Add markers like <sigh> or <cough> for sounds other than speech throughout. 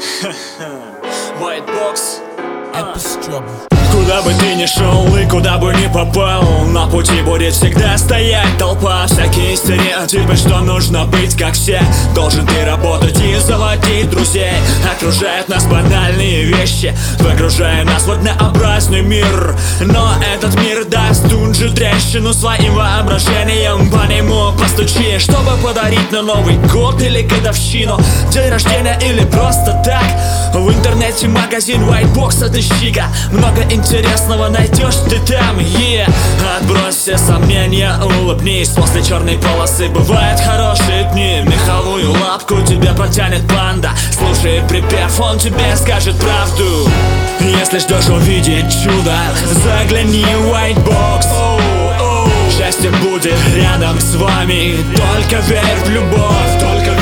<laughs> White box. Куда бы ты ни шел и куда бы ни попал На пути будет всегда стоять толпа. Всякие стереотипы, что нужно быть как все. Должен ты работать и заводить друзей. Окружают нас банальные вещи Выгружая нас в однообразный мир. Но этот мир даст тут же трещину Своим воображением по нему постучи Чтобы подарить на Новый год или годовщину. День рождения или просто так В интернете магазин Whitebox отыщи-ка Много интересного найдешь ты там, yeah. Отбрось все сомнения, улыбнись. После черной полосы бывают хорошие дни. Меховую лапку тебе протянет панда Слушай припев, он тебе скажет правду. Если ждешь увидеть чудо, загляни в white box Счастье будет рядом с вами. Только верь в любовь, только в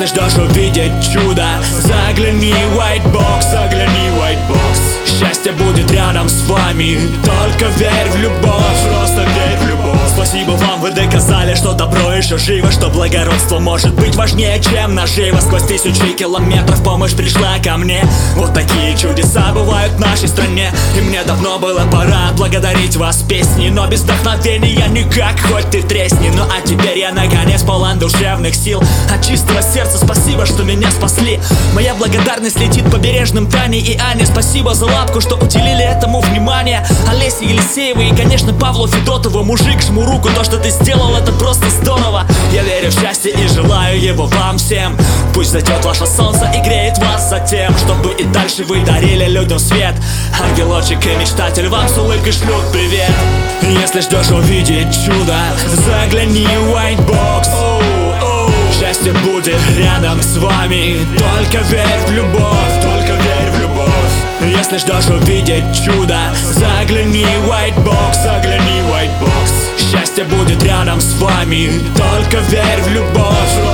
если ждешь увидеть чудо, загляни в white box, загляни в white box. Счастье будет рядом с вами, только верь в любовь, просто верь в любовь. Спасибо вам, вы доказали, что добро еще живо Что благородство может быть важнее, чем наживо. Сквозь тысячи километров помощь пришла ко мне. Вот такие чудеса бывают в нашей стране. И мне давно было пора благодарить вас песней Но без вдохновения никак, хоть ты тресни. Ну а теперь я наконец полон душевных сил. От чистого сердца спасибо, что меня спасли. Моя благодарность летит побережным Тане и Ане. Спасибо за лапку, что уделили этому внимание. Олесе Елисеевой и, конечно, Павлу Федотову Мужик, жму руку, то, что ты сделал, это просто здорово. Я верю в счастье его вам всем. Пусть зайдет ваше солнце и греет вас затем. Чтобы и дальше вы дарили людям свет. Ангелочек и мечтатель вам с улыбкой шлют привет. Если ждешь увидеть чудо, загляни в white box. Счастье будет рядом с вами. Только верь в любовь, только верь в любовь. Если ждешь увидеть чудо, загляни в white box, загляни в white box. Счастье будет рядом с вами, только верь в любовь